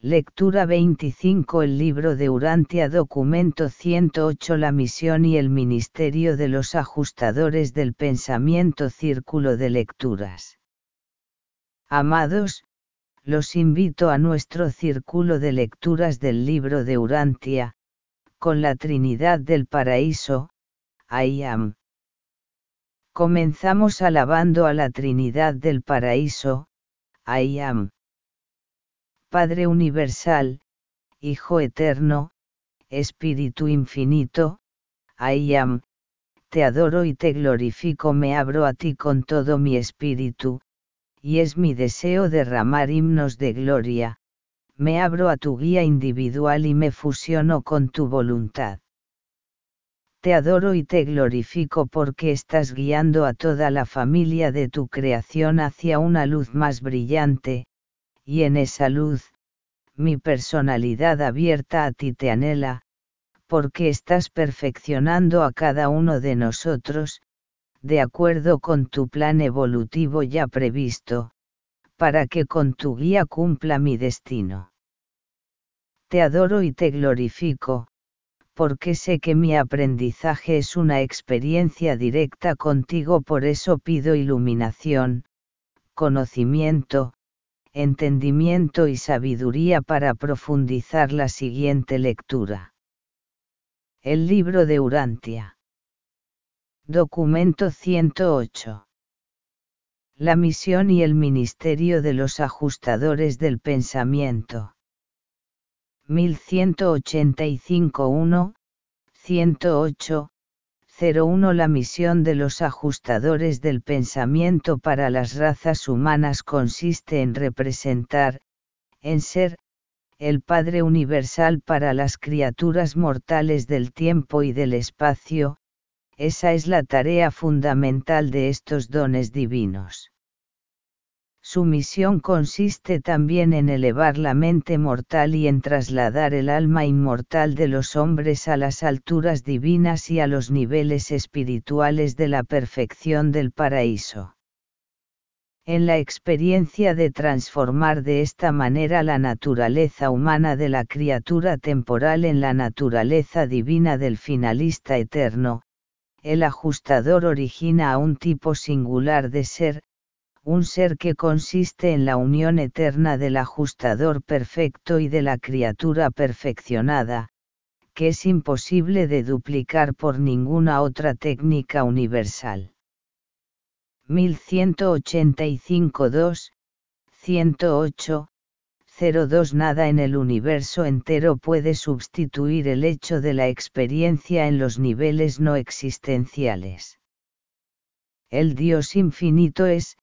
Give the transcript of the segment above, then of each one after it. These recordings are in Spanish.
Lectura 25 El libro de Urantia Documento 108 La misión y el ministerio de los ajustadores del pensamiento Círculo de lecturas. Amados, los invito a nuestro círculo de lecturas del libro de Urantia, con la Trinidad del Paraíso, I am. Comenzamos alabando a la Trinidad del Paraíso, I am. Padre Universal, Hijo Eterno, Espíritu Infinito, I am, te adoro y te glorifico, me abro a ti con todo mi espíritu, y es mi deseo derramar himnos de gloria, me abro a tu guía individual y me fusiono con tu voluntad. Te adoro y te glorifico porque estás guiando a toda la familia de tu creación hacia una luz más brillante, y en esa luz, mi personalidad abierta a ti te anhela, porque estás perfeccionando a cada uno de nosotros, de acuerdo con tu plan evolutivo ya previsto, para que con tu guía cumpla mi destino. Te adoro y te glorifico, porque sé que mi aprendizaje es una experiencia directa contigo, por eso pido iluminación, conocimiento, entendimiento y sabiduría para profundizar la siguiente lectura. El libro de Urantia. Documento 108. La misión y el ministerio de los ajustadores del pensamiento. 1185 1, 108, 01 La misión de los ajustadores del pensamiento para las razas humanas consiste en representar, en ser, el Padre Universal para las criaturas mortales del tiempo y del espacio, esa es la tarea fundamental de estos dones divinos. Su misión consiste también en elevar la mente mortal y en trasladar el alma inmortal de los hombres a las alturas divinas y a los niveles espirituales de la perfección del paraíso. En la experiencia de transformar de esta manera la naturaleza humana de la criatura temporal en la naturaleza divina del finalista eterno, el ajustador origina a un tipo singular de ser, un ser que consiste en la unión eterna del ajustador perfecto y de la criatura perfeccionada, que es imposible de duplicar por ninguna otra técnica universal. 1185 2, 108, 02 Nada en el universo entero puede sustituir el hecho de la experiencia en los niveles no existenciales. El Dios infinito es,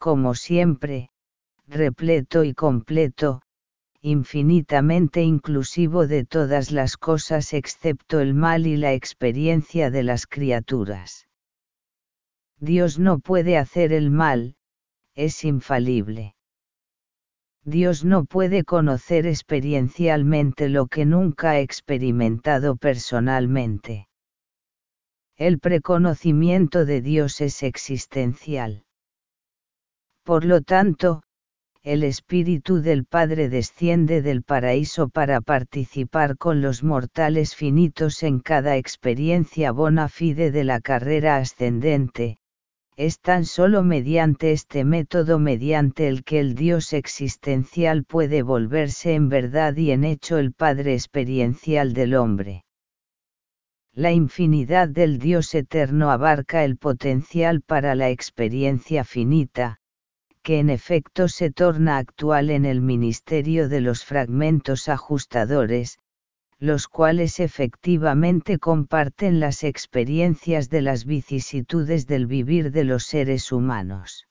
como siempre, repleto y completo, infinitamente inclusivo de todas las cosas excepto el mal y la experiencia de las criaturas. Dios no puede hacer el mal, es infalible. Dios no puede conocer experiencialmente lo que nunca ha experimentado personalmente. El preconocimiento de Dios es existencial. Por lo tanto, el Espíritu del Padre desciende del paraíso para participar con los mortales finitos en cada experiencia bona fide de la carrera ascendente, es tan solo mediante este método mediante el que el Dios existencial puede volverse en verdad y en hecho el Padre experiencial del hombre. La infinidad del Dios eterno abarca el potencial para la experiencia finita, que en efecto se torna actual en el ministerio de los fragmentos ajustadores, los cuales efectivamente comparten las experiencias de las vicisitudes del vivir de los seres humanos.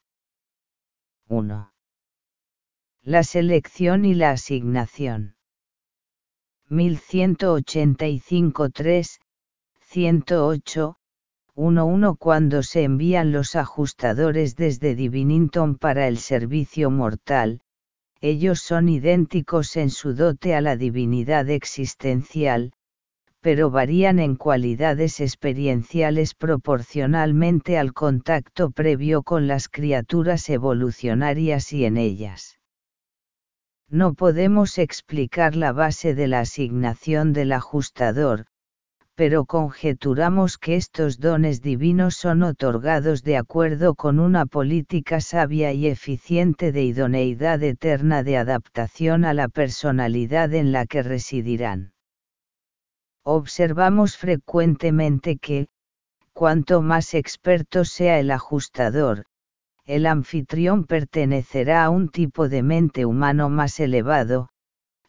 1. La selección y la asignación. 1185 3, 108, 1.1 Cuando se envían los ajustadores desde Divinington para el servicio mortal, ellos son idénticos en su dote a la divinidad existencial, pero varían en cualidades experienciales proporcionalmente al contacto previo con las criaturas evolucionarias y en ellas. No podemos explicar la base de la asignación del ajustador, pero conjeturamos que estos dones divinos son otorgados de acuerdo con una política sabia y eficiente de idoneidad eterna de adaptación a la personalidad en la que residirán. Observamos frecuentemente que, cuanto más experto sea el ajustador, el anfitrión pertenecerá a un tipo de mente humano más elevado,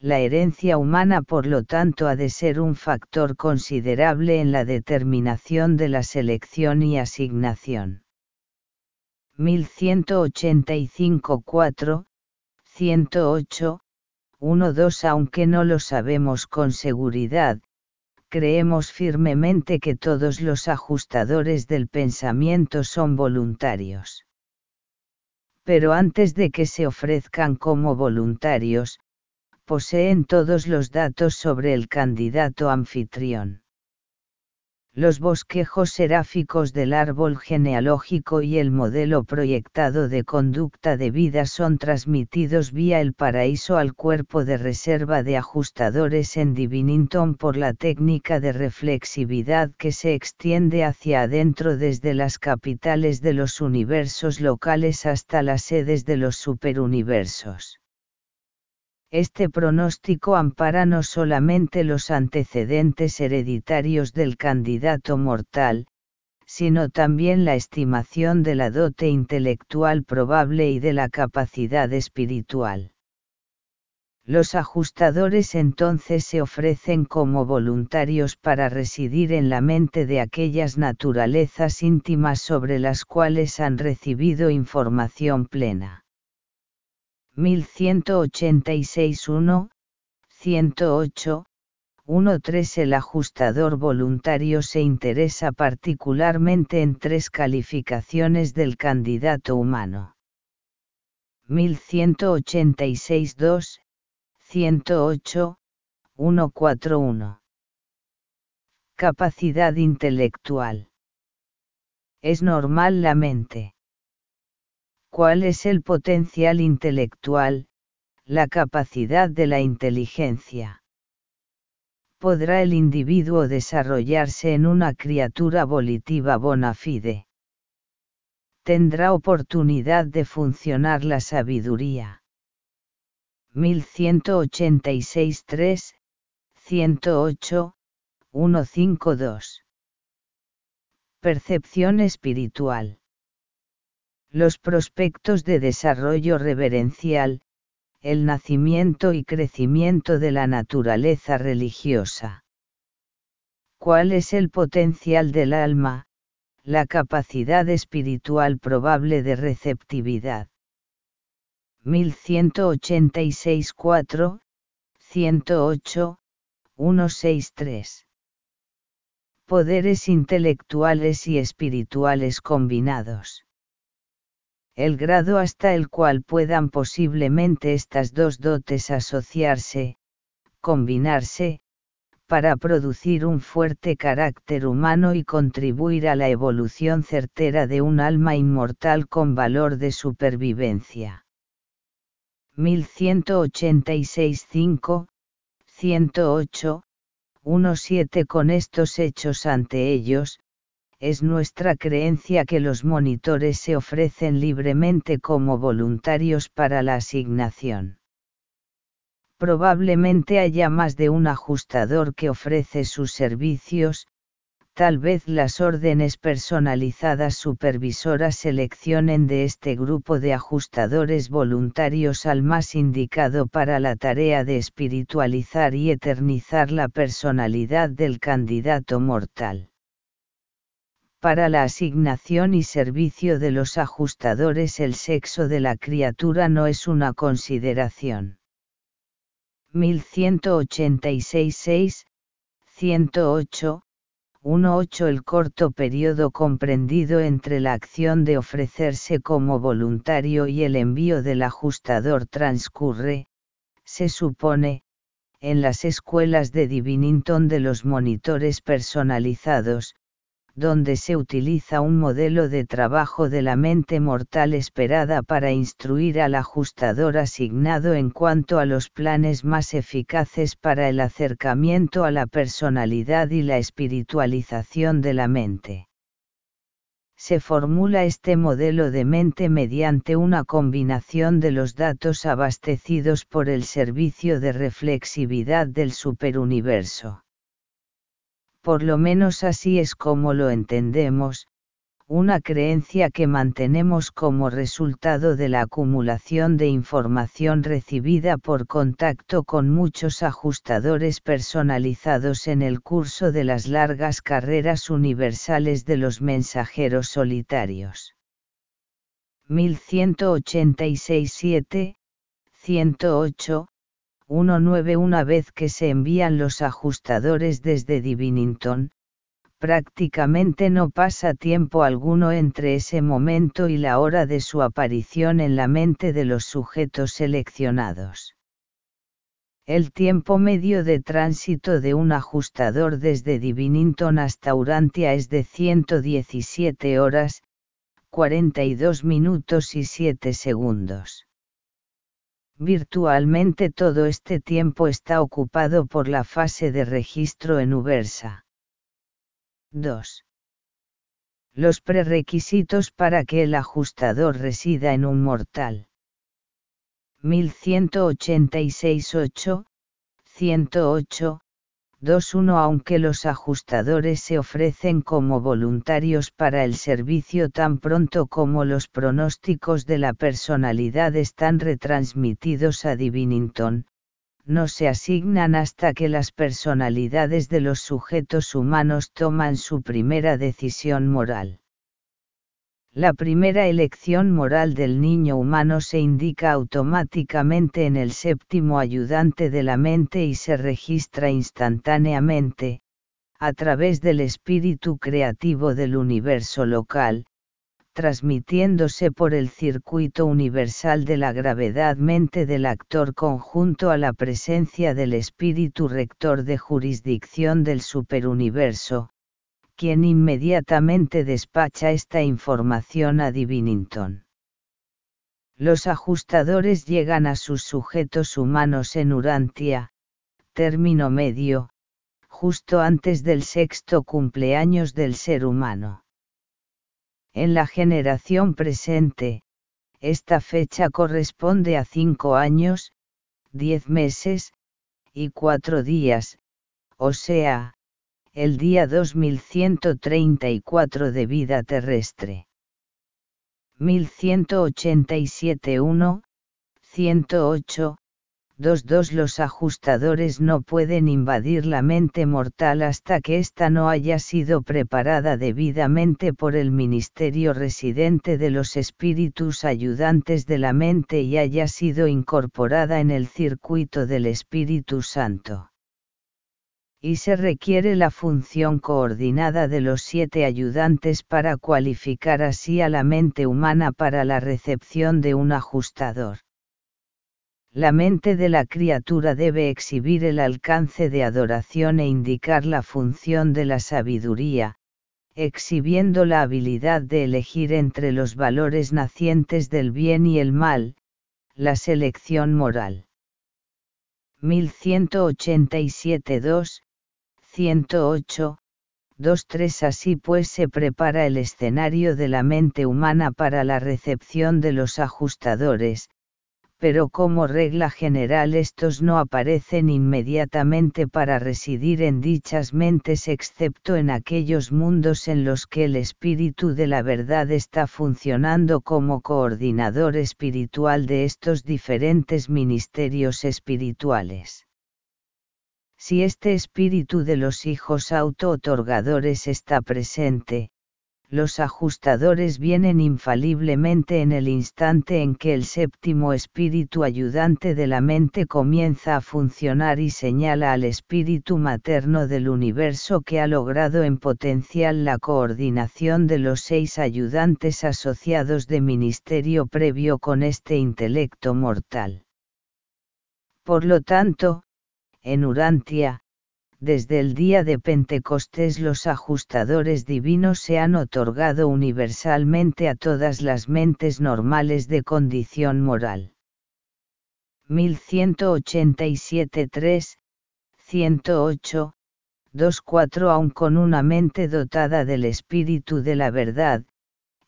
la herencia humana por lo tanto ha de ser un factor considerable en la determinación de la selección y asignación. 1185 4, 108, 1-2 Aunque no lo sabemos con seguridad, creemos firmemente que todos los ajustadores del pensamiento son voluntarios. Pero antes de que se ofrezcan como voluntarios, poseen todos los datos sobre el candidato anfitrión. Los bosquejos seráficos del árbol genealógico y el modelo proyectado de conducta de vida son transmitidos vía el paraíso al cuerpo de reserva de ajustadores en Divinington por la técnica de reflexividad que se extiende hacia adentro desde las capitales de los universos locales hasta las sedes de los superuniversos. Este pronóstico ampara no solamente los antecedentes hereditarios del candidato mortal, sino también la estimación de la dote intelectual probable y de la capacidad espiritual. Los ajustadores entonces se ofrecen como voluntarios para residir en la mente de aquellas naturalezas íntimas sobre las cuales han recibido información plena. 1186 1, 108, 1.3 El ajustador voluntario se interesa particularmente en tres calificaciones del candidato humano. 1186 2, 108, 141. Capacidad intelectual. Es normal la mente cuál es el potencial intelectual, la capacidad de la inteligencia. ¿Podrá el individuo desarrollarse en una criatura volitiva bona fide? ¿Tendrá oportunidad de funcionar la sabiduría? 1186 3, 108, 152. Percepción espiritual los prospectos de desarrollo reverencial, el nacimiento y crecimiento de la naturaleza religiosa. ¿Cuál es el potencial del alma, la capacidad espiritual probable de receptividad? 1186 4, 108, 163. Poderes intelectuales y espirituales combinados el grado hasta el cual puedan posiblemente estas dos dotes asociarse, combinarse, para producir un fuerte carácter humano y contribuir a la evolución certera de un alma inmortal con valor de supervivencia. 1186 5, 108, 17 Con estos hechos ante ellos, es nuestra creencia que los monitores se ofrecen libremente como voluntarios para la asignación. Probablemente haya más de un ajustador que ofrece sus servicios, tal vez las órdenes personalizadas supervisoras seleccionen de este grupo de ajustadores voluntarios al más indicado para la tarea de espiritualizar y eternizar la personalidad del candidato mortal para la asignación y servicio de los ajustadores el sexo de la criatura no es una consideración. 1186 6, 108, 1.8 El corto periodo comprendido entre la acción de ofrecerse como voluntario y el envío del ajustador transcurre, se supone, en las escuelas de Divinington de los monitores personalizados, donde se utiliza un modelo de trabajo de la mente mortal esperada para instruir al ajustador asignado en cuanto a los planes más eficaces para el acercamiento a la personalidad y la espiritualización de la mente se formula este modelo de mente mediante una combinación de los datos abastecidos por el servicio de reflexividad del superuniverso. Por lo menos así es como lo entendemos, una creencia que mantenemos como resultado de la acumulación de información recibida por contacto con muchos ajustadores personalizados en el curso de las largas carreras universales de los mensajeros solitarios. 1186-7, 108, 19 Una vez que se envían los ajustadores desde Divinington, prácticamente no pasa tiempo alguno entre ese momento y la hora de su aparición en la mente de los sujetos seleccionados. El tiempo medio de tránsito de un ajustador desde Divinington hasta Urantia es de 117 horas, 42 minutos y 7 segundos. Virtualmente todo este tiempo está ocupado por la fase de registro en Ubersa. 2. Los prerequisitos para que el ajustador resida en un mortal. 1186-8, 108, 21 Aunque los ajustadores se ofrecen como voluntarios para el servicio tan pronto como los pronósticos de la personalidad están retransmitidos a Divinington, no se asignan hasta que las personalidades de los sujetos humanos toman su primera decisión moral. La primera elección moral del niño humano se indica automáticamente en el séptimo ayudante de la mente y se registra instantáneamente, a través del espíritu creativo del universo local, transmitiéndose por el circuito universal de la gravedad mente del actor conjunto a la presencia del espíritu rector de jurisdicción del superuniverso, quien inmediatamente despacha esta información a Divinington. Los ajustadores llegan a sus sujetos humanos en Urantia, término medio, justo antes del sexto cumpleaños del ser humano. En la generación presente, esta fecha corresponde a cinco años, diez meses, y cuatro días, o sea, el día 2134 de vida terrestre. 1187-1, 108, 2.2 Los ajustadores no pueden invadir la mente mortal hasta que ésta no haya sido preparada debidamente por el ministerio residente de los espíritus ayudantes de la mente y haya sido incorporada en el circuito del Espíritu Santo. Y se requiere la función coordinada de los siete ayudantes para cualificar así a la mente humana para la recepción de un ajustador la mente de la criatura debe exhibir el alcance de adoración e indicar la función de la sabiduría, exhibiendo la habilidad de elegir entre los valores nacientes del bien y el mal, la selección moral. 1187-2, 108, 2-3 Así pues se prepara el escenario de la mente humana para la recepción de los ajustadores, pero como regla general estos no aparecen inmediatamente para residir en dichas mentes excepto en aquellos mundos en los que el espíritu de la verdad está funcionando como coordinador espiritual de estos diferentes ministerios espirituales. Si este espíritu de los hijos auto-otorgadores está presente, los ajustadores vienen infaliblemente en el instante en que el séptimo espíritu ayudante de la mente comienza a funcionar y señala al espíritu materno del universo que ha logrado en potencial la coordinación de los seis ayudantes asociados de ministerio previo con este intelecto mortal. Por lo tanto, en Urantia, desde el día de Pentecostés los ajustadores divinos se han otorgado universalmente a todas las mentes normales de condición moral. 1187 3, 108, 2.4 Aun con una mente dotada del espíritu de la verdad,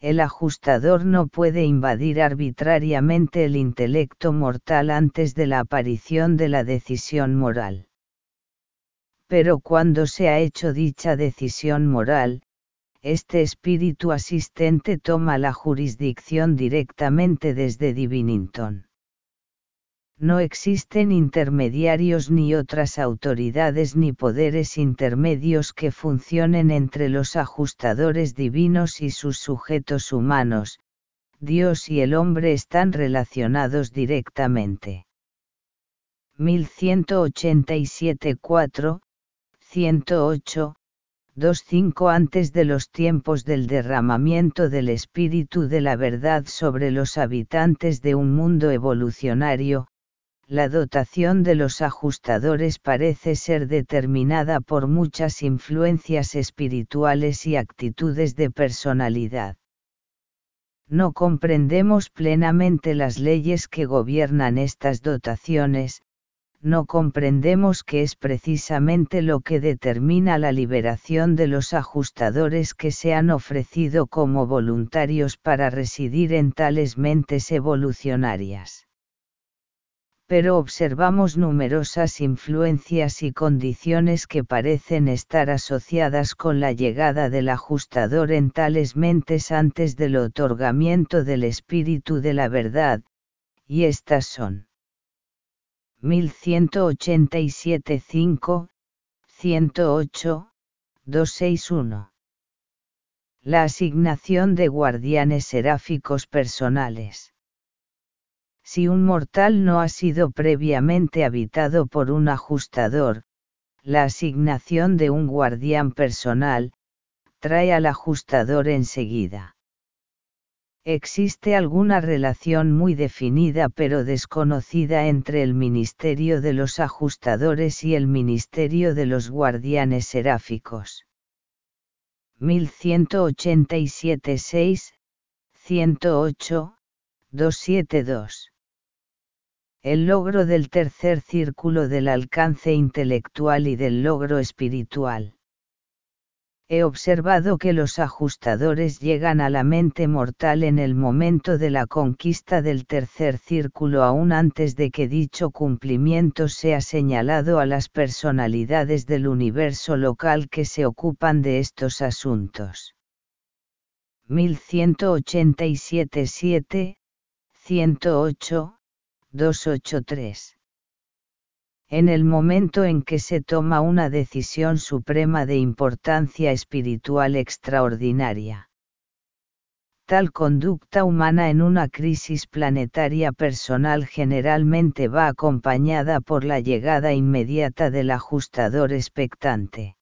el ajustador no puede invadir arbitrariamente el intelecto mortal antes de la aparición de la decisión moral pero cuando se ha hecho dicha decisión moral, este espíritu asistente toma la jurisdicción directamente desde Divinington. No existen intermediarios ni otras autoridades ni poderes intermedios que funcionen entre los ajustadores divinos y sus sujetos humanos, Dios y el hombre están relacionados directamente. 1187 4, 108, 2.5 Antes de los tiempos del derramamiento del Espíritu de la verdad sobre los habitantes de un mundo evolucionario, la dotación de los ajustadores parece ser determinada por muchas influencias espirituales y actitudes de personalidad. No comprendemos plenamente las leyes que gobiernan estas dotaciones, no comprendemos que es precisamente lo que determina la liberación de los ajustadores que se han ofrecido como voluntarios para residir en tales mentes evolucionarias. Pero observamos numerosas influencias y condiciones que parecen estar asociadas con la llegada del ajustador en tales mentes antes del otorgamiento del espíritu de la verdad, y estas son 1187 5, 108, 261. La asignación de guardianes seráficos personales. Si un mortal no ha sido previamente habitado por un ajustador, la asignación de un guardián personal, trae al ajustador enseguida. Existe alguna relación muy definida pero desconocida entre el ministerio de los ajustadores y el ministerio de los guardianes seráficos. 1187 6, 108, 272. El logro del tercer círculo del alcance intelectual y del logro espiritual he observado que los ajustadores llegan a la mente mortal en el momento de la conquista del tercer círculo aún antes de que dicho cumplimiento sea señalado a las personalidades del universo local que se ocupan de estos asuntos. 1187 7, 108, 283 en el momento en que se toma una decisión suprema de importancia espiritual extraordinaria. Tal conducta humana en una crisis planetaria personal generalmente va acompañada por la llegada inmediata del ajustador expectante.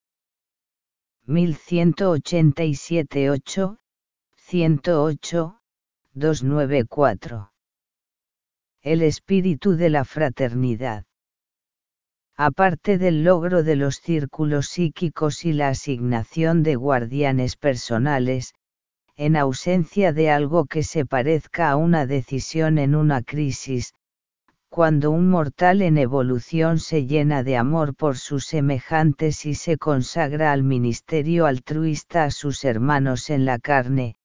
1187 8, 108, 294. El espíritu de la fraternidad. Aparte del logro de los círculos psíquicos y la asignación de guardianes personales, en ausencia de algo que se parezca a una decisión en una crisis, cuando un mortal en evolución se llena de amor por sus semejantes y se consagra al ministerio altruista a sus hermanos en la carne,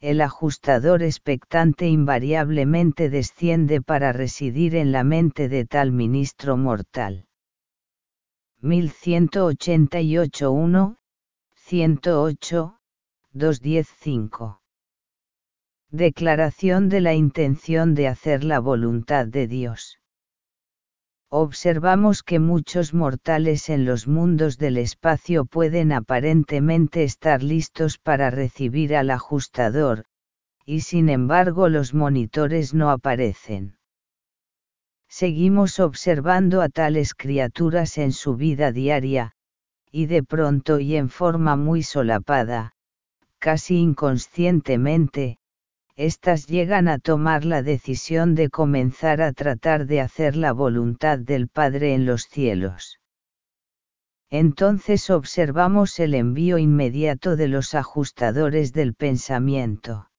el ajustador expectante invariablemente desciende para residir en la mente de tal ministro mortal. 1188 1, 108, 215. Declaración de la intención de hacer la voluntad de Dios. Observamos que muchos mortales en los mundos del espacio pueden aparentemente estar listos para recibir al ajustador, y sin embargo los monitores no aparecen. Seguimos observando a tales criaturas en su vida diaria, y de pronto y en forma muy solapada, casi inconscientemente, éstas llegan a tomar la decisión de comenzar a tratar de hacer la voluntad del Padre en los cielos. entonces observamos el envío inmediato de los ajustadores del pensamiento.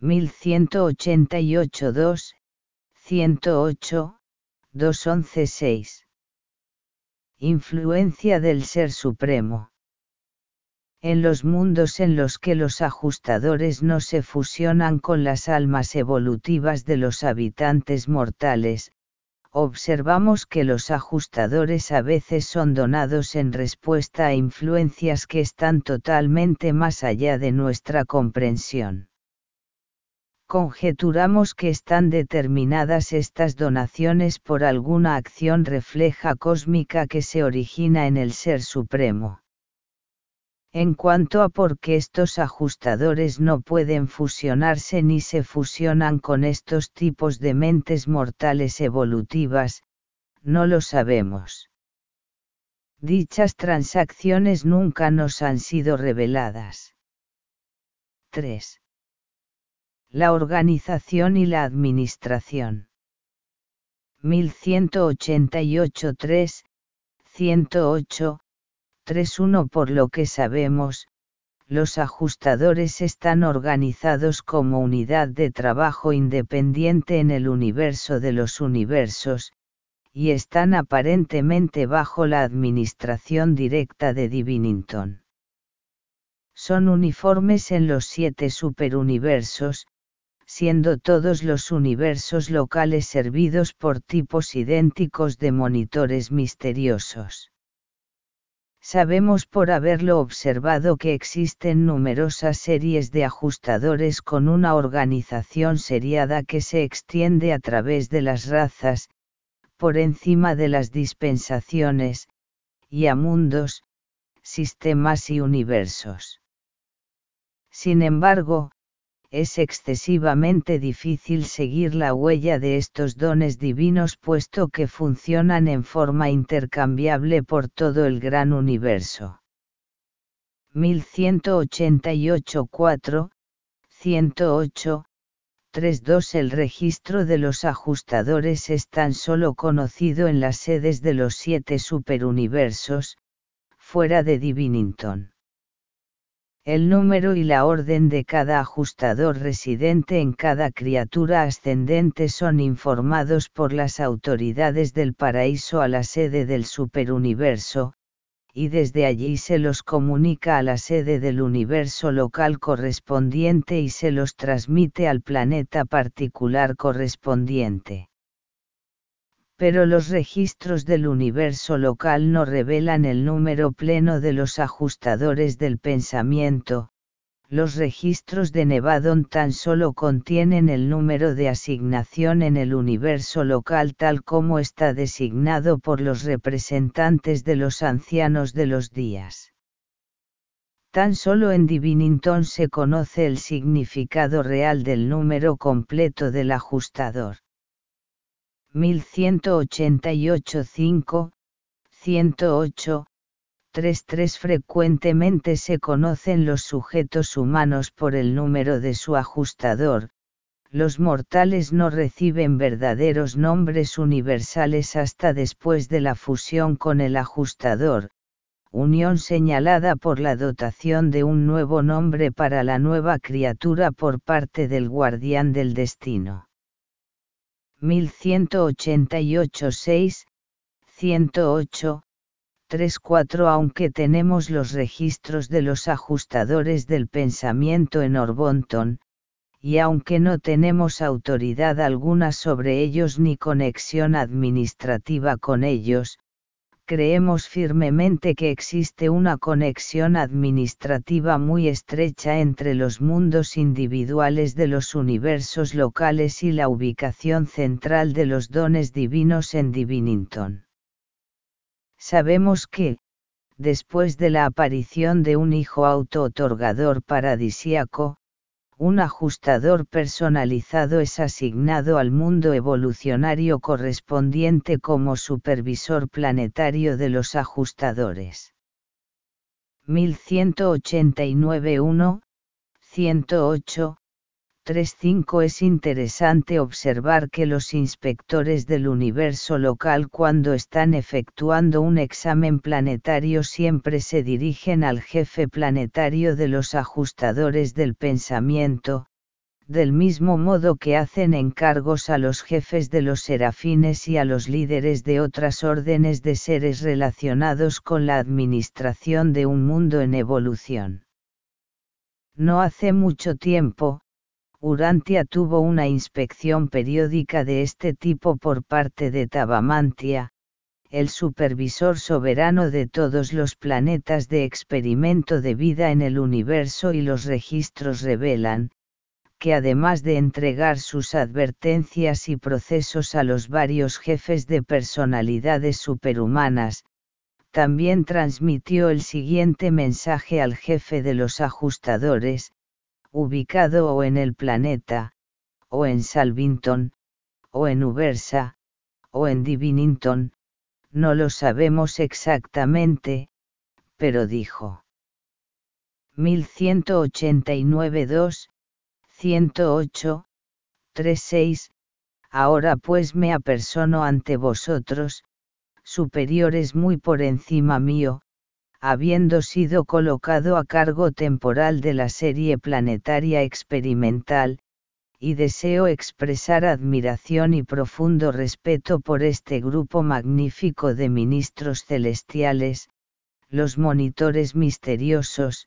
1188 2, 108, 211 6. Influencia del Ser Supremo. En los mundos en los que los ajustadores no se fusionan con las almas evolutivas de los habitantes mortales, observamos que los ajustadores a veces son donados en respuesta a influencias que están totalmente más allá de nuestra comprensión. Conjeturamos que están determinadas estas donaciones por alguna acción refleja cósmica que se origina en el Ser Supremo. En cuanto a por qué estos ajustadores no pueden fusionarse ni se fusionan con estos tipos de mentes mortales evolutivas, no lo sabemos. Dichas transacciones nunca nos han sido reveladas. 3. La organización y la administración. 1188 3, 108, 3.1 Por lo que sabemos, los ajustadores están organizados como unidad de trabajo independiente en el universo de los universos, y están aparentemente bajo la administración directa de Divinington. Son uniformes en los siete superuniversos, siendo todos los universos locales servidos por tipos idénticos de monitores misteriosos. Sabemos por haberlo observado que existen numerosas series de ajustadores con una organización seriada que se extiende a través de las razas, por encima de las dispensaciones, y a mundos, sistemas y universos. Sin embargo, es excesivamente difícil seguir la huella de estos dones divinos puesto que funcionan en forma intercambiable por todo el gran universo. 1188 4, 108, 32 El registro de los ajustadores es tan solo conocido en las sedes de los siete superuniversos, fuera de Divinington el número y la orden de cada ajustador residente en cada criatura ascendente son informados por las autoridades del paraíso a la sede del superuniverso, y desde allí se los comunica a la sede del universo local correspondiente y se los transmite al planeta particular correspondiente pero los registros del universo local no revelan el número pleno de los ajustadores del pensamiento, los registros de Nevadon tan solo contienen el número de asignación en el universo local tal como está designado por los representantes de los ancianos de los días. Tan solo en Divinington se conoce el significado real del número completo del ajustador. 1188 5, 108, 33 Frecuentemente se conocen los sujetos humanos por el número de su ajustador, los mortales no reciben verdaderos nombres universales hasta después de la fusión con el ajustador, unión señalada por la dotación de un nuevo nombre para la nueva criatura por parte del guardián del destino. 1188 6, 108, 34 Aunque tenemos los registros de los ajustadores del pensamiento en Orbonton, y aunque no tenemos autoridad alguna sobre ellos ni conexión administrativa con ellos, creemos firmemente que existe una conexión administrativa muy estrecha entre los mundos individuales de los universos locales y la ubicación central de los dones divinos en Divinington. Sabemos que, después de la aparición de un hijo auto-otorgador paradisíaco, un ajustador personalizado es asignado al mundo evolucionario correspondiente como supervisor planetario de los ajustadores. 1189 1, 108, 3.5 Es interesante observar que los inspectores del universo local cuando están efectuando un examen planetario siempre se dirigen al jefe planetario de los ajustadores del pensamiento, del mismo modo que hacen encargos a los jefes de los serafines y a los líderes de otras órdenes de seres relacionados con la administración de un mundo en evolución. No hace mucho tiempo, Urantia tuvo una inspección periódica de este tipo por parte de Tabamantia, el supervisor soberano de todos los planetas de experimento de vida en el universo y los registros revelan, que además de entregar sus advertencias y procesos a los varios jefes de personalidades superhumanas, también transmitió el siguiente mensaje al jefe de los ajustadores, ubicado o en el planeta, o en Salvington, o en Ubersa, o en Divinington, no lo sabemos exactamente, pero dijo. 1189-2, 108, 36, ahora pues me apersono ante vosotros, superiores muy por encima mío, habiendo sido colocado a cargo temporal de la serie planetaria experimental, y deseo expresar admiración y profundo respeto por este grupo magnífico de ministros celestiales, los monitores misteriosos,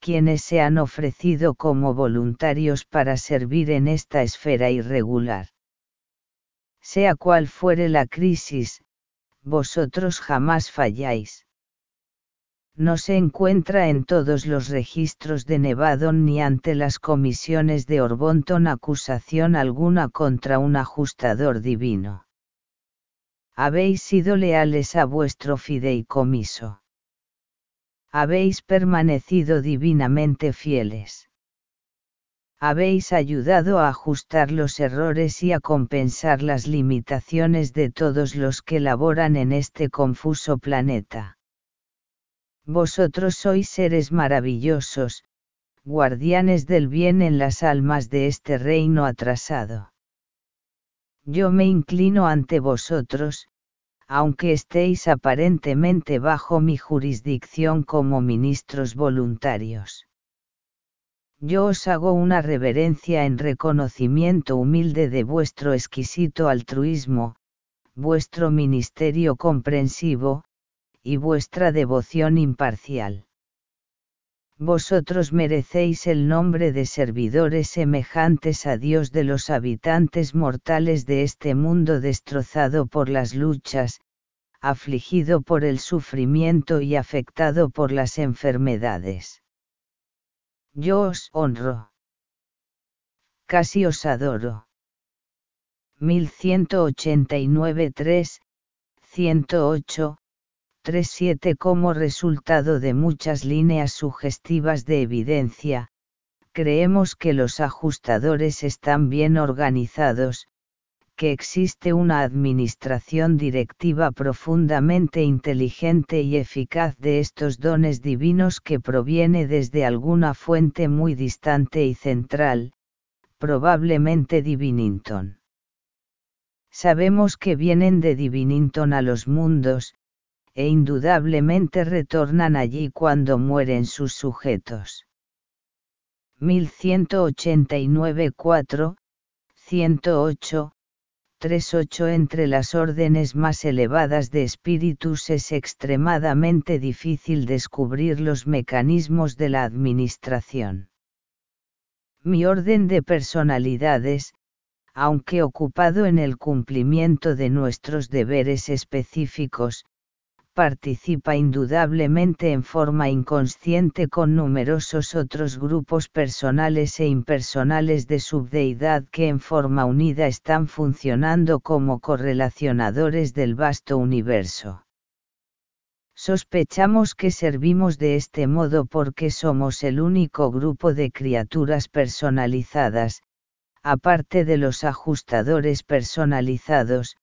quienes se han ofrecido como voluntarios para servir en esta esfera irregular. Sea cual fuere la crisis, vosotros jamás falláis no se encuentra en todos los registros de Nevadon ni ante las comisiones de Orbonton acusación alguna contra un ajustador divino. Habéis sido leales a vuestro fideicomiso. Habéis permanecido divinamente fieles. Habéis ayudado a ajustar los errores y a compensar las limitaciones de todos los que laboran en este confuso planeta vosotros sois seres maravillosos, guardianes del bien en las almas de este reino atrasado. Yo me inclino ante vosotros, aunque estéis aparentemente bajo mi jurisdicción como ministros voluntarios. Yo os hago una reverencia en reconocimiento humilde de vuestro exquisito altruismo, vuestro ministerio comprensivo, y vuestra devoción imparcial. Vosotros merecéis el nombre de servidores semejantes a Dios de los habitantes mortales de este mundo destrozado por las luchas, afligido por el sufrimiento y afectado por las enfermedades. Yo os honro. Casi os adoro. 1189 3, 108, 3.7 Como resultado de muchas líneas sugestivas de evidencia, creemos que los ajustadores están bien organizados, que existe una administración directiva profundamente inteligente y eficaz de estos dones divinos que proviene desde alguna fuente muy distante y central, probablemente Divinington. Sabemos que vienen de Divinington a los mundos, e indudablemente retornan allí cuando mueren sus sujetos. 1189 4, 108, 38 Entre las órdenes más elevadas de espíritus es extremadamente difícil descubrir los mecanismos de la administración. Mi orden de personalidades, aunque ocupado en el cumplimiento de nuestros deberes específicos, participa indudablemente en forma inconsciente con numerosos otros grupos personales e impersonales de subdeidad que en forma unida están funcionando como correlacionadores del vasto universo. Sospechamos que servimos de este modo porque somos el único grupo de criaturas personalizadas, aparte de los ajustadores personalizados,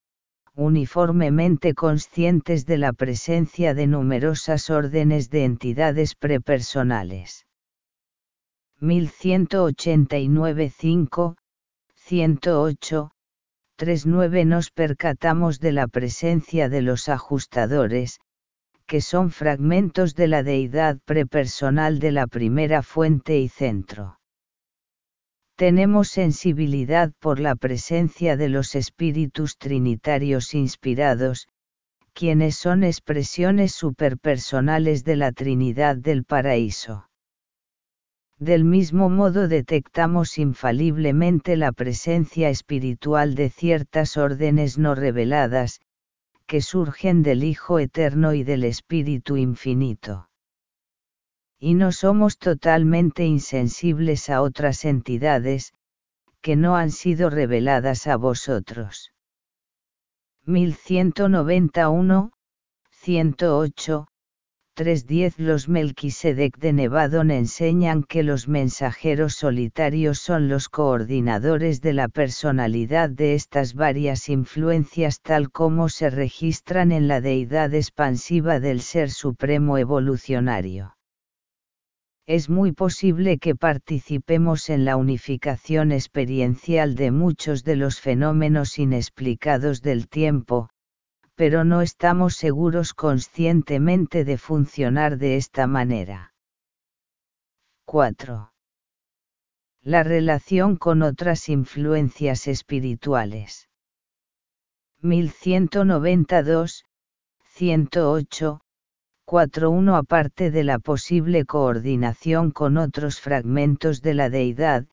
uniformemente conscientes de la presencia de numerosas órdenes de entidades prepersonales. 1189 5, 108, 39 Nos percatamos de la presencia de los ajustadores, que son fragmentos de la deidad prepersonal de la primera fuente y centro. Tenemos sensibilidad por la presencia de los espíritus trinitarios inspirados, quienes son expresiones superpersonales de la Trinidad del Paraíso. Del mismo modo detectamos infaliblemente la presencia espiritual de ciertas órdenes no reveladas, que surgen del Hijo Eterno y del Espíritu Infinito. Y no somos totalmente insensibles a otras entidades, que no han sido reveladas a vosotros. 1191, 108, 3.10 Los Melquisedec de Nevadon enseñan que los mensajeros solitarios son los coordinadores de la personalidad de estas varias influencias tal como se registran en la deidad expansiva del Ser Supremo Evolucionario. Es muy posible que participemos en la unificación experiencial de muchos de los fenómenos inexplicados del tiempo, pero no estamos seguros conscientemente de funcionar de esta manera. 4. La relación con otras influencias espirituales. 1192, 108, 4.1 Aparte de la posible coordinación con otros fragmentos de la deidad,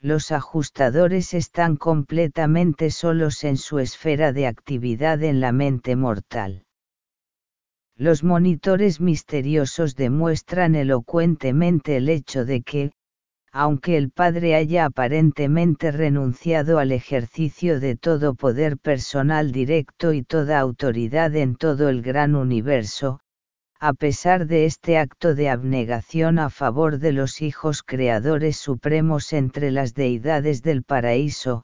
los ajustadores están completamente solos en su esfera de actividad en la mente mortal. Los monitores misteriosos demuestran elocuentemente el hecho de que, aunque el Padre haya aparentemente renunciado al ejercicio de todo poder personal directo y toda autoridad en todo el gran universo, a pesar de este acto de abnegación a favor de los hijos creadores supremos entre las deidades del paraíso,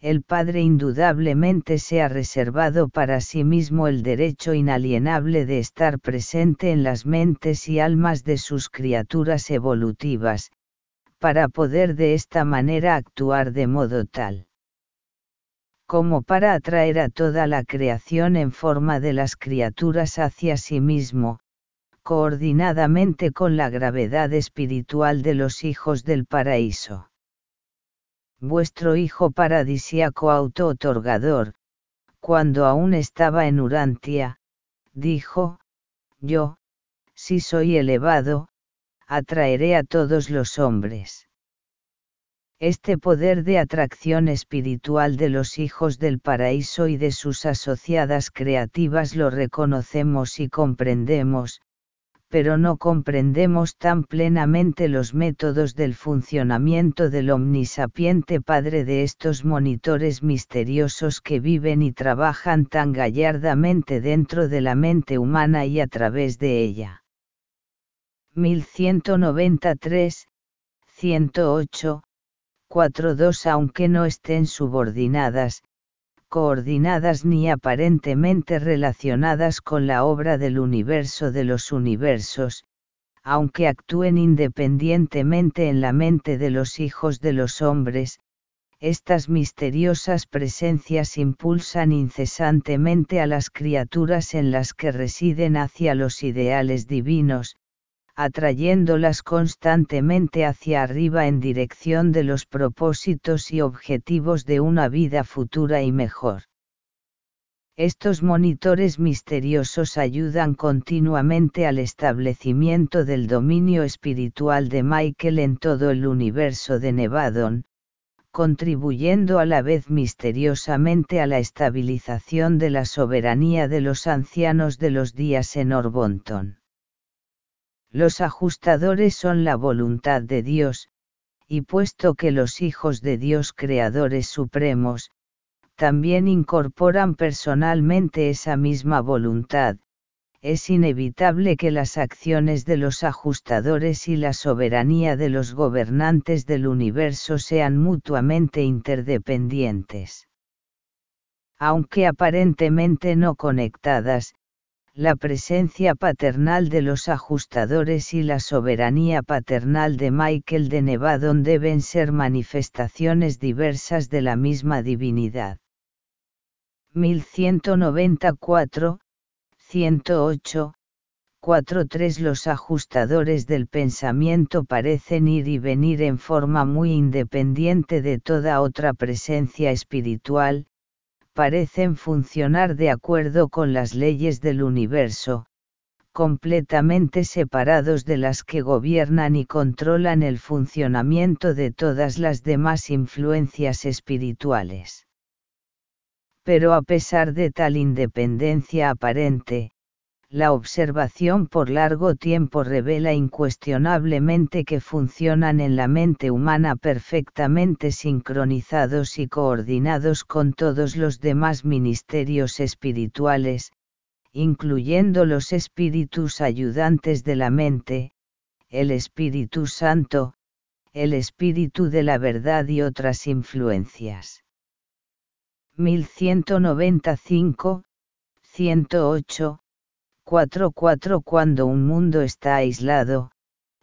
el Padre indudablemente se ha reservado para sí mismo el derecho inalienable de estar presente en las mentes y almas de sus criaturas evolutivas, para poder de esta manera actuar de modo tal como para atraer a toda la creación en forma de las criaturas hacia sí mismo, coordinadamente con la gravedad espiritual de los hijos del paraíso. Vuestro hijo paradisiaco auto-otorgador, cuando aún estaba en Urantia, dijo, yo, si soy elevado, atraeré a todos los hombres. Este poder de atracción espiritual de los hijos del paraíso y de sus asociadas creativas lo reconocemos y comprendemos, pero no comprendemos tan plenamente los métodos del funcionamiento del omnisapiente Padre de estos monitores misteriosos que viven y trabajan tan gallardamente dentro de la mente humana y a través de ella. 1193, 108, 42 Aunque no estén subordinadas, coordinadas ni aparentemente relacionadas con la obra del universo de los universos, aunque actúen independientemente en la mente de los hijos de los hombres, estas misteriosas presencias impulsan incesantemente a las criaturas en las que residen hacia los ideales divinos, atrayéndolas constantemente hacia arriba en dirección de los propósitos y objetivos de una vida futura y mejor. Estos monitores misteriosos ayudan continuamente al establecimiento del dominio espiritual de Michael en todo el universo de Nevadon, contribuyendo a la vez misteriosamente a la estabilización de la soberanía de los ancianos de los días en Orbonton. Los ajustadores son la voluntad de Dios, y puesto que los hijos de Dios creadores supremos, también incorporan personalmente esa misma voluntad, es inevitable que las acciones de los ajustadores y la soberanía de los gobernantes del universo sean mutuamente interdependientes. Aunque aparentemente no conectadas, la presencia paternal de los ajustadores y la soberanía paternal de Michael de Nevadon deben ser manifestaciones diversas de la misma divinidad. 1194, 108, 4.3 Los ajustadores del pensamiento parecen ir y venir en forma muy independiente de toda otra presencia espiritual, parecen funcionar de acuerdo con las leyes del universo, completamente separados de las que gobiernan y controlan el funcionamiento de todas las demás influencias espirituales. Pero a pesar de tal independencia aparente, la observación por largo tiempo revela incuestionablemente que funcionan en la mente humana perfectamente sincronizados y coordinados con todos los demás ministerios espirituales, incluyendo los espíritus ayudantes de la mente, el Espíritu Santo, el Espíritu de la Verdad y otras influencias. 1195, 108, 4.4 Cuando un mundo está aislado,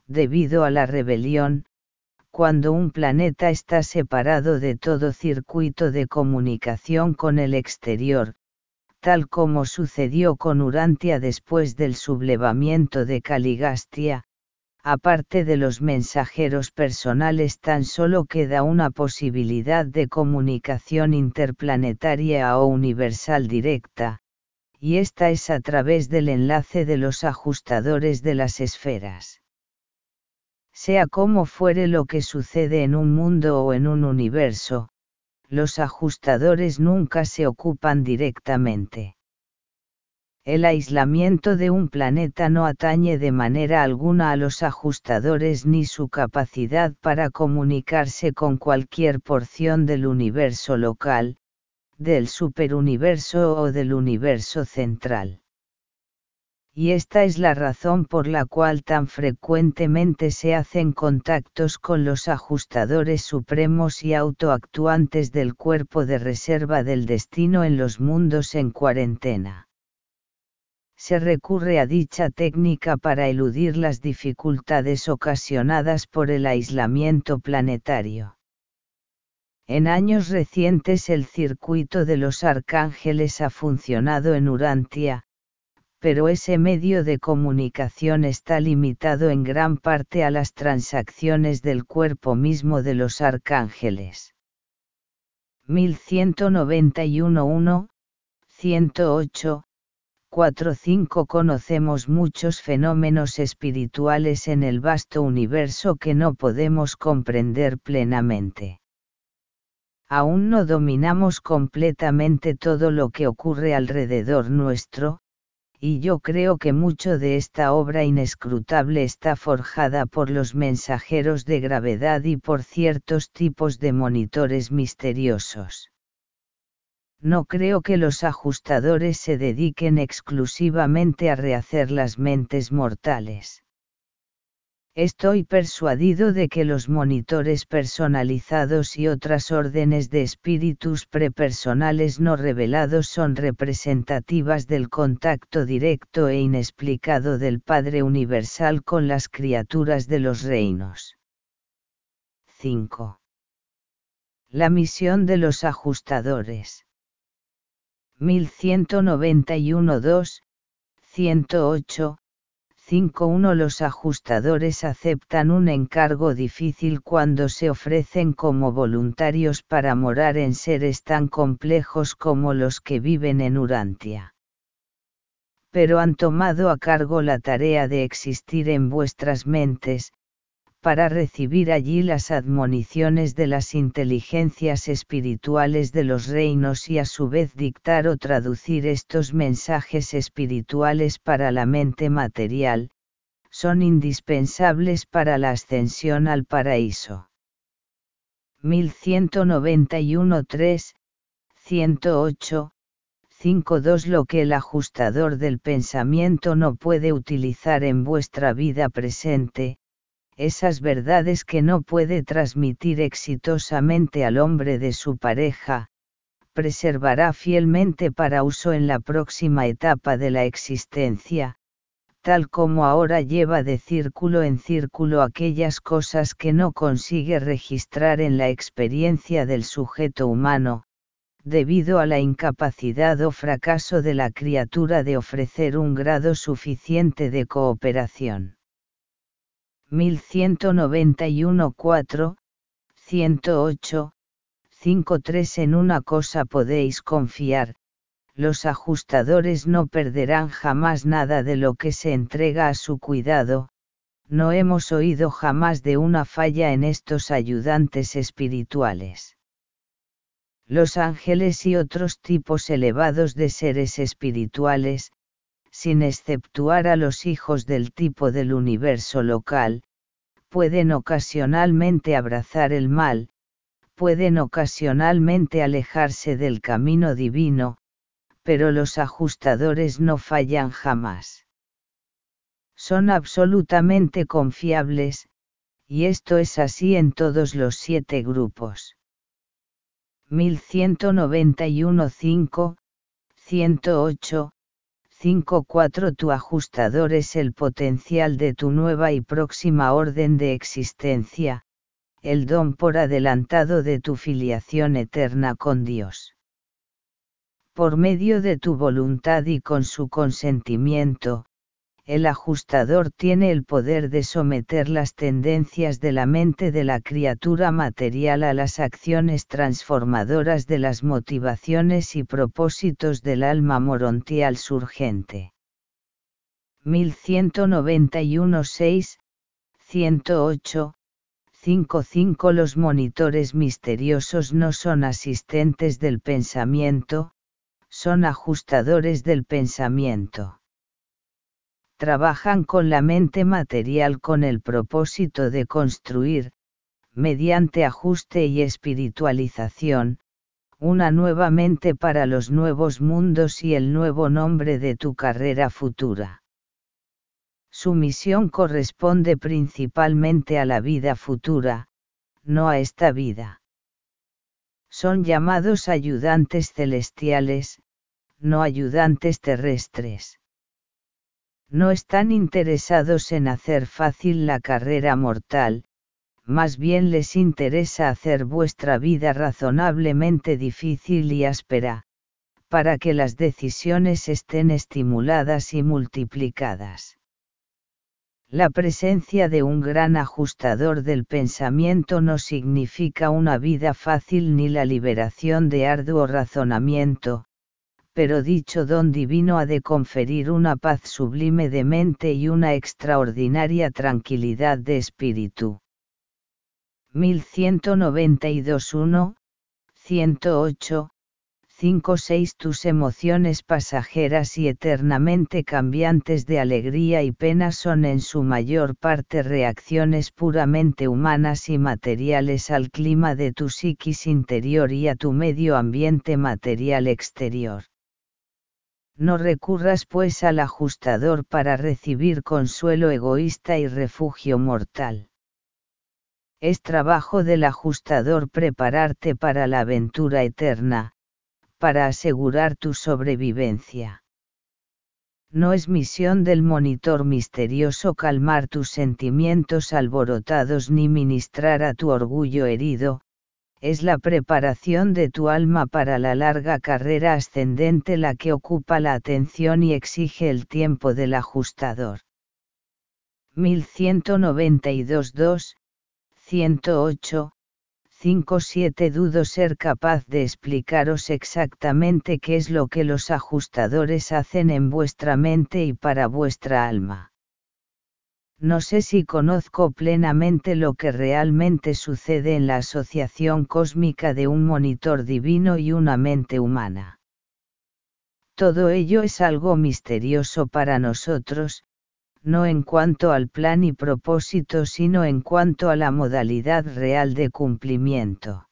debido a la rebelión, cuando un planeta está separado de todo circuito de comunicación con el exterior, tal como sucedió con Urantia después del sublevamiento de Caligastia, aparte de los mensajeros personales tan solo queda una posibilidad de comunicación interplanetaria o universal directa, y esta es a través del enlace de los ajustadores de las esferas. Sea como fuere lo que sucede en un mundo o en un universo, los ajustadores nunca se ocupan directamente. El aislamiento de un planeta no atañe de manera alguna a los ajustadores ni su capacidad para comunicarse con cualquier porción del universo local, del superuniverso o del universo central. Y esta es la razón por la cual tan frecuentemente se hacen contactos con los ajustadores supremos y autoactuantes del cuerpo de reserva del destino en los mundos en cuarentena. Se recurre a dicha técnica para eludir las dificultades ocasionadas por el aislamiento planetario. En años recientes el circuito de los arcángeles ha funcionado en Urantia, pero ese medio de comunicación está limitado en gran parte a las transacciones del cuerpo mismo de los arcángeles. 1191 108, 45 Conocemos muchos fenómenos espirituales en el vasto universo que no podemos comprender plenamente aún no dominamos completamente todo lo que ocurre alrededor nuestro, y yo creo que mucho de esta obra inescrutable está forjada por los mensajeros de gravedad y por ciertos tipos de monitores misteriosos. No creo que los ajustadores se dediquen exclusivamente a rehacer las mentes mortales. Estoy persuadido de que los monitores personalizados y otras órdenes de espíritus prepersonales no revelados son representativas del contacto directo e inexplicado del Padre Universal con las criaturas de los reinos. 5. La misión de los ajustadores. 1191-2, 108, 5.1 Los ajustadores aceptan un encargo difícil cuando se ofrecen como voluntarios para morar en seres tan complejos como los que viven en Urantia. Pero han tomado a cargo la tarea de existir en vuestras mentes, para recibir allí las admoniciones de las inteligencias espirituales de los reinos y a su vez dictar o traducir estos mensajes espirituales para la mente material, son indispensables para la ascensión al paraíso. 1191 3, 108, 5.2 Lo que el ajustador del pensamiento no puede utilizar en vuestra vida presente, esas verdades que no puede transmitir exitosamente al hombre de su pareja, preservará fielmente para uso en la próxima etapa de la existencia, tal como ahora lleva de círculo en círculo aquellas cosas que no consigue registrar en la experiencia del sujeto humano, debido a la incapacidad o fracaso de la criatura de ofrecer un grado suficiente de cooperación. 1191 4, 108, 5.3 En una cosa podéis confiar, los ajustadores no perderán jamás nada de lo que se entrega a su cuidado, no hemos oído jamás de una falla en estos ayudantes espirituales. Los ángeles y otros tipos elevados de seres espirituales, sin exceptuar a los hijos del tipo del universo local, pueden ocasionalmente abrazar el mal, pueden ocasionalmente alejarse del camino divino, pero los ajustadores no fallan jamás. Son absolutamente confiables, y esto es así en todos los siete grupos. 1191 5, 108, 5.4 Tu ajustador es el potencial de tu nueva y próxima orden de existencia, el don por adelantado de tu filiación eterna con Dios. Por medio de tu voluntad y con su consentimiento, el ajustador tiene el poder de someter las tendencias de la mente de la criatura material a las acciones transformadoras de las motivaciones y propósitos del alma morontial surgente. 1191 6, 108, 5.5 Los monitores misteriosos no son asistentes del pensamiento, son ajustadores del pensamiento. Trabajan con la mente material con el propósito de construir, mediante ajuste y espiritualización, una nueva mente para los nuevos mundos y el nuevo nombre de tu carrera futura. Su misión corresponde principalmente a la vida futura, no a esta vida. Son llamados ayudantes celestiales, no ayudantes terrestres. No están interesados en hacer fácil la carrera mortal, más bien les interesa hacer vuestra vida razonablemente difícil y áspera, para que las decisiones estén estimuladas y multiplicadas. La presencia de un gran ajustador del pensamiento no significa una vida fácil ni la liberación de arduo razonamiento, pero dicho don divino ha de conferir una paz sublime de mente y una extraordinaria tranquilidad de espíritu. 1192 1, 108, 5-6 Tus emociones pasajeras y eternamente cambiantes de alegría y pena son en su mayor parte reacciones puramente humanas y materiales al clima de tu psiquis interior y a tu medio ambiente material exterior. No recurras pues al ajustador para recibir consuelo egoísta y refugio mortal. Es trabajo del ajustador prepararte para la aventura eterna, para asegurar tu sobrevivencia. No es misión del monitor misterioso calmar tus sentimientos alborotados ni ministrar a tu orgullo herido, es la preparación de tu alma para la larga carrera ascendente la que ocupa la atención y exige el tiempo del ajustador. 1192 2, 108, 5.7 Dudo ser capaz de explicaros exactamente qué es lo que los ajustadores hacen en vuestra mente y para vuestra alma. No sé si conozco plenamente lo que realmente sucede en la asociación cósmica de un monitor divino y una mente humana. Todo ello es algo misterioso para nosotros, no en cuanto al plan y propósito sino en cuanto a la modalidad real de cumplimiento.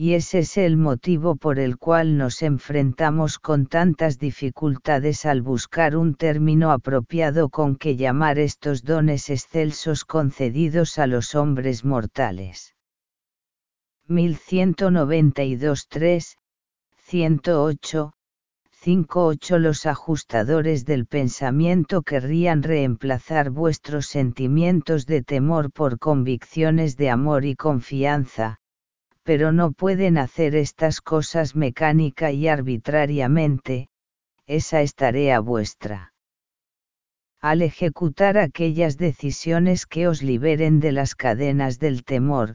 Y ese es el motivo por el cual nos enfrentamos con tantas dificultades al buscar un término apropiado con que llamar estos dones excelsos concedidos a los hombres mortales. 1192-3, 108, 5.8 Los ajustadores del pensamiento querrían reemplazar vuestros sentimientos de temor por convicciones de amor y confianza, pero no pueden hacer estas cosas mecánica y arbitrariamente, esa es tarea vuestra. Al ejecutar aquellas decisiones que os liberen de las cadenas del temor,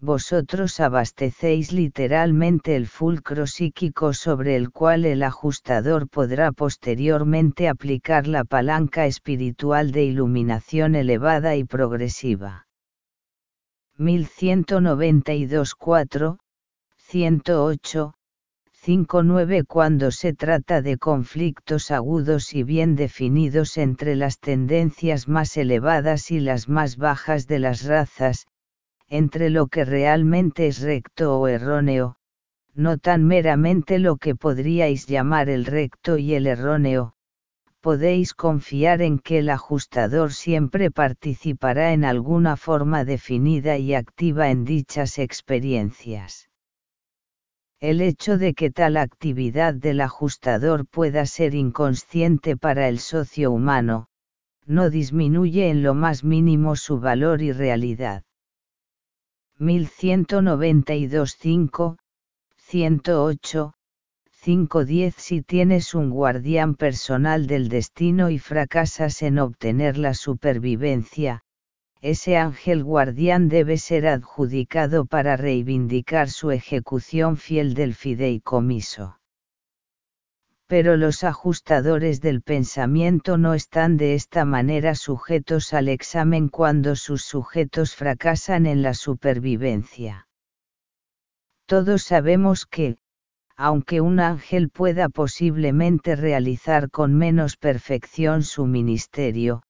vosotros abastecéis literalmente el fulcro psíquico sobre el cual el ajustador podrá posteriormente aplicar la palanca espiritual de iluminación elevada y progresiva. 1192 4, 108, 59 Cuando se trata de conflictos agudos y bien definidos entre las tendencias más elevadas y las más bajas de las razas, entre lo que realmente es recto o erróneo, no tan meramente lo que podríais llamar el recto y el erróneo, podéis confiar en que el ajustador siempre participará en alguna forma definida y activa en dichas experiencias. El hecho de que tal actividad del ajustador pueda ser inconsciente para el socio humano, no disminuye en lo más mínimo su valor y realidad. 1192 5, 108, 510 Si tienes un guardián personal del destino y fracasas en obtener la supervivencia, ese ángel guardián debe ser adjudicado para reivindicar su ejecución fiel del fideicomiso pero los ajustadores del pensamiento no están de esta manera sujetos al examen cuando sus sujetos fracasan en la supervivencia. Todos sabemos que, aunque un ángel pueda posiblemente realizar con menos perfección su ministerio,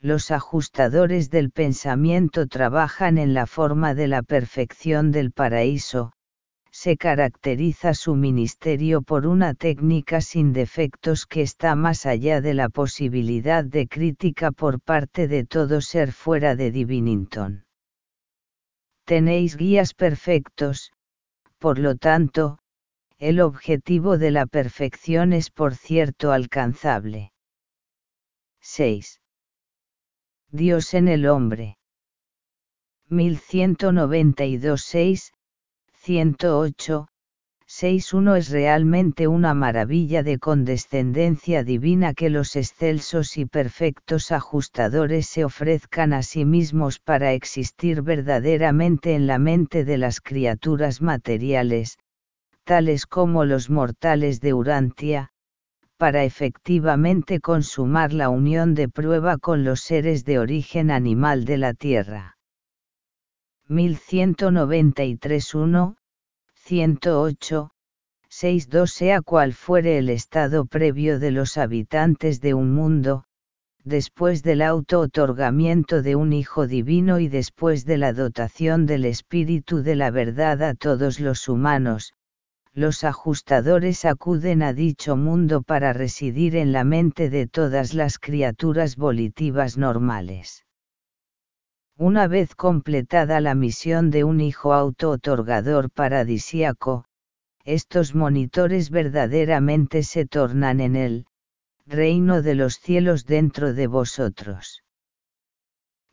los ajustadores del pensamiento trabajan en la forma de la perfección del paraíso, se caracteriza su ministerio por una técnica sin defectos que está más allá de la posibilidad de crítica por parte de todo ser fuera de Divinington. Tenéis guías perfectos, por lo tanto, el objetivo de la perfección es por cierto alcanzable. 6. Dios en el hombre. 1192 6 108, 6.1 es realmente una maravilla de condescendencia divina que los excelsos y perfectos ajustadores se ofrezcan a sí mismos para existir verdaderamente en la mente de las criaturas materiales, tales como los mortales de Urantia, para efectivamente consumar la unión de prueba con los seres de origen animal de la Tierra. 1193 1, 108, 62 Sea cual fuere el estado previo de los habitantes de un mundo, después del auto-otorgamiento de un Hijo Divino y después de la dotación del Espíritu de la verdad a todos los humanos, los ajustadores acuden a dicho mundo para residir en la mente de todas las criaturas volitivas normales. Una vez completada la misión de un hijo auto-otorgador paradisíaco, estos monitores verdaderamente se tornan en el reino de los cielos dentro de vosotros.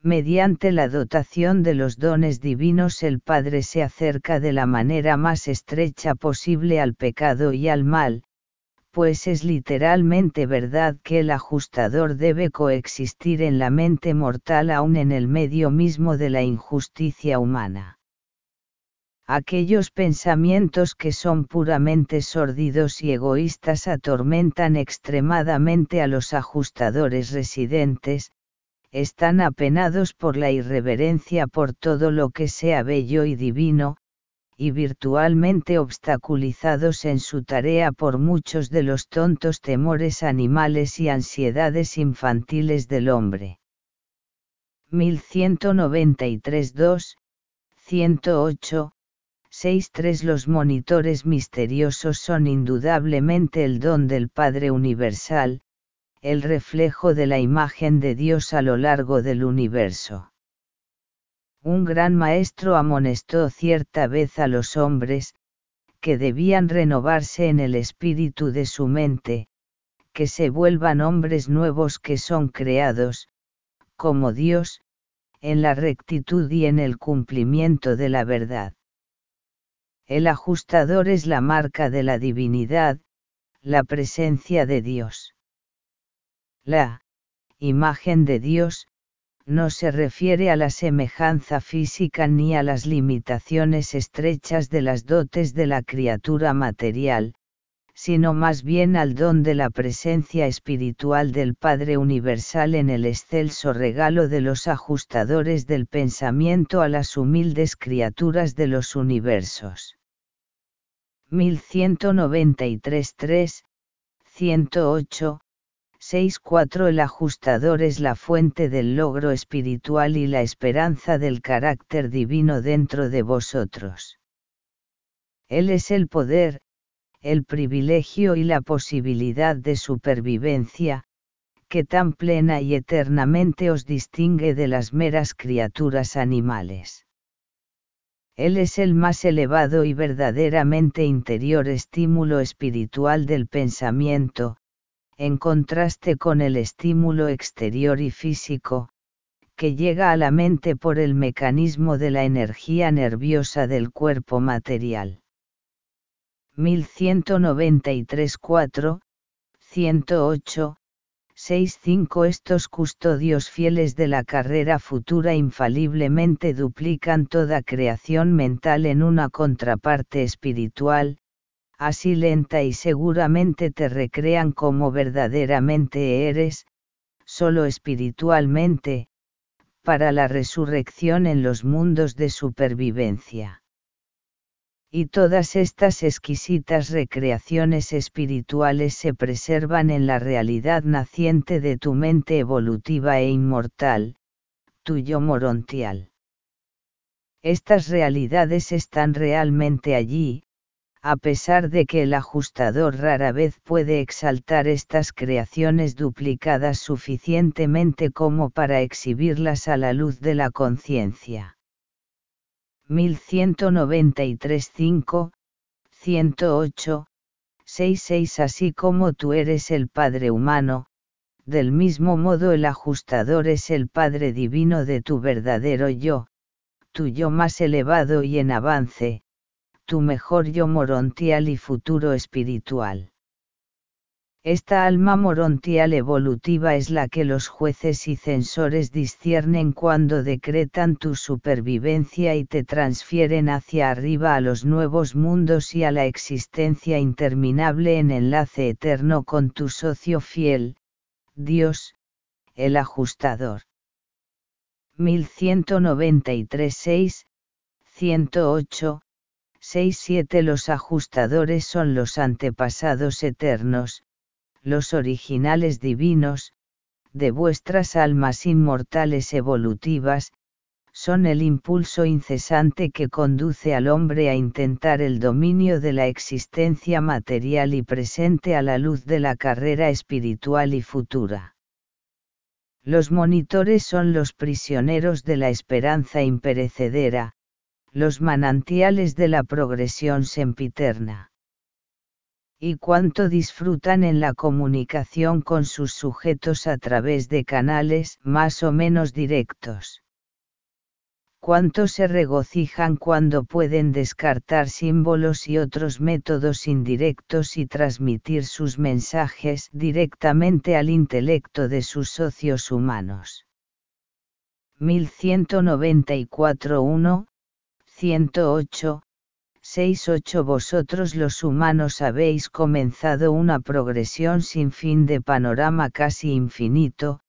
Mediante la dotación de los dones divinos el Padre se acerca de la manera más estrecha posible al pecado y al mal, pues es literalmente verdad que el ajustador debe coexistir en la mente mortal aún en el medio mismo de la injusticia humana. Aquellos pensamientos que son puramente sórdidos y egoístas atormentan extremadamente a los ajustadores residentes, están apenados por la irreverencia por todo lo que sea bello y divino, y virtualmente obstaculizados en su tarea por muchos de los tontos temores animales y ansiedades infantiles del hombre. 1193 2, 108, 63 Los monitores misteriosos son indudablemente el don del Padre Universal, el reflejo de la imagen de Dios a lo largo del universo Un gran maestro amonestó cierta vez a los hombres, que debían renovarse en el espíritu de su mente, que se vuelvan hombres nuevos que son creados, como Dios, en la rectitud y en el cumplimiento de la verdad. El ajustador es la marca de la divinidad, la presencia de Dios. La imagen de Dios, no se refiere a la semejanza física ni a las limitaciones estrechas de las dotes de la criatura material, sino más bien al don de la presencia espiritual del Padre Universal en el excelso regalo de los ajustadores del pensamiento a las humildes criaturas de los universos. 1193 108, 6.4 El ajustador es la fuente del logro espiritual y la esperanza del carácter divino dentro de vosotros. Él es el poder, el privilegio y la posibilidad de supervivencia, que tan plena y eternamente os distingue de las meras criaturas animales. Él es el más elevado y verdaderamente interior estímulo espiritual del pensamiento, en contraste con el estímulo exterior y físico, que llega a la mente por el mecanismo de la energía nerviosa del cuerpo material. 1193 4, 108, 6-5 Estos custodios fieles de la carrera futura infaliblemente duplican toda creación mental en una contraparte espiritual, así lenta y seguramente te recrean como verdaderamente eres, solo espiritualmente, para la resurrección en los mundos de supervivencia. Y todas estas exquisitas recreaciones espirituales se preservan en la realidad naciente de tu mente evolutiva e inmortal, tu yo morontial. Estas realidades están realmente allí, a pesar de que el ajustador rara vez puede exaltar estas creaciones duplicadas suficientemente como para exhibirlas a la luz de la conciencia. 1193 5, 108, 66 Así como tú eres el Padre humano, del mismo modo el ajustador es el Padre divino de tu verdadero yo, tu yo más elevado y en avance, tu mejor yo morontial y futuro espiritual. Esta alma morontial evolutiva es la que los jueces y censores disciernen cuando decretan tu supervivencia y te transfieren hacia arriba a los nuevos mundos y a la existencia interminable en enlace eterno con tu socio fiel, Dios, el ajustador. 1193 6, 108, 6-7 Los ajustadores son los antepasados eternos, los originales divinos, de vuestras almas inmortales evolutivas, son el impulso incesante que conduce al hombre a intentar el dominio de la existencia material y presente a la luz de la carrera espiritual y futura. Los monitores son los prisioneros de la esperanza imperecedera, los manantiales de la progresión sempiterna. Y cuánto disfrutan en la comunicación con sus sujetos a través de canales más o menos directos. Cuánto se regocijan cuando pueden descartar símbolos y otros métodos indirectos y transmitir sus mensajes directamente al intelecto de sus socios humanos. 1194 108, 6-8 Vosotros los humanos habéis comenzado una progresión sin fin de panorama casi infinito,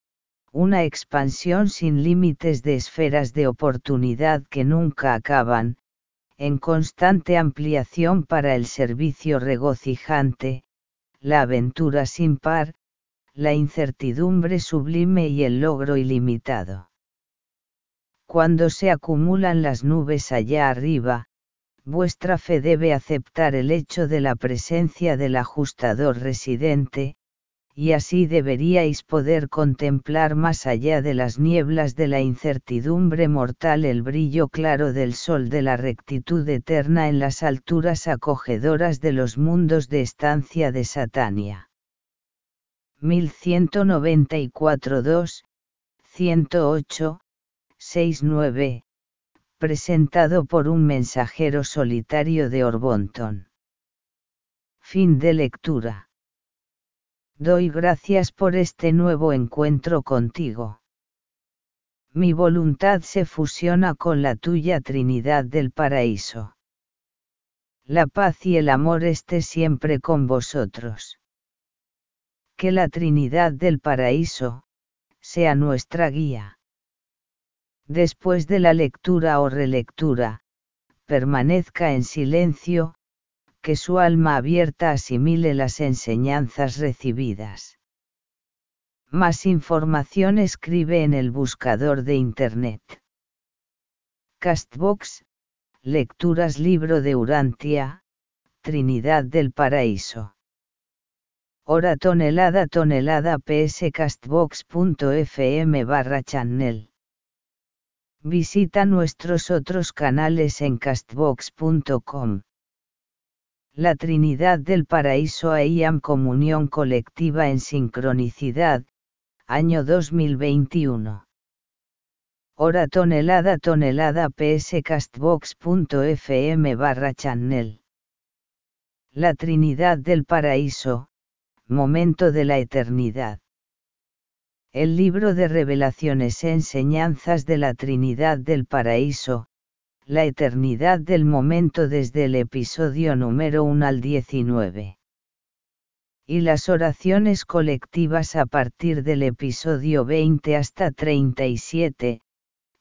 una expansión sin límites de esferas de oportunidad que nunca acaban, en constante ampliación para el servicio regocijante, la aventura sin par, la incertidumbre sublime y el logro ilimitado. Cuando se acumulan las nubes allá arriba, vuestra fe debe aceptar el hecho de la presencia del ajustador residente, y así deberíais poder contemplar más allá de las nieblas de la incertidumbre mortal el brillo claro del sol de la rectitud eterna en las alturas acogedoras de los mundos de estancia de Satania. 1194 2, 108, 69, presentado por un mensajero solitario de Orbonton. Fin de lectura. Doy gracias por este nuevo encuentro contigo. Mi voluntad se fusiona con la tuya Trinidad del Paraíso. La paz y el amor esté siempre con vosotros. Que la Trinidad del Paraíso, sea nuestra guía. Después de la lectura o relectura, permanezca en silencio, que su alma abierta asimile las enseñanzas recibidas. Más información escribe en el buscador de Internet. Castbox, Lecturas Libro de Urantia, Trinidad del Paraíso. Hora tonelada tonelada pscastbox.fm barra channel. Visita nuestros otros canales en castbox.com. La Trinidad del Paraíso AIAM Comunión Colectiva en Sincronicidad, año 2021. Hora tonelada tonelada pscastbox.fm barra channel. La Trinidad del Paraíso, momento de la eternidad. El libro de revelaciones e enseñanzas de la Trinidad del Paraíso, la eternidad del momento desde el episodio número 1 al 19. Y las oraciones colectivas a partir del episodio 20 hasta 37,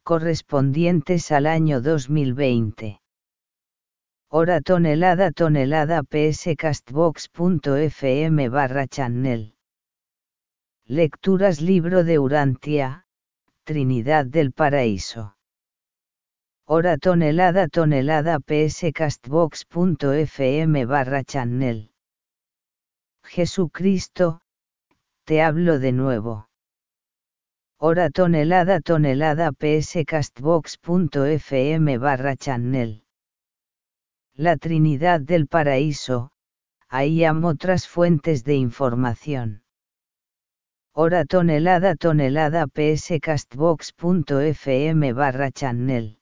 correspondientes al año 2020. Hora tonelada tonelada pscastbox.fm barra channel. Lecturas Libro de Urantia, Trinidad del Paraíso. Hora tonelada tonelada pscastbox.fm barra channel. Jesucristo, te hablo de nuevo. Hora tonelada tonelada pscastbox.fm barra channel. La Trinidad del Paraíso, ahí amo otras fuentes de información. Hora tonelada tonelada pscastbox.fm barra channel.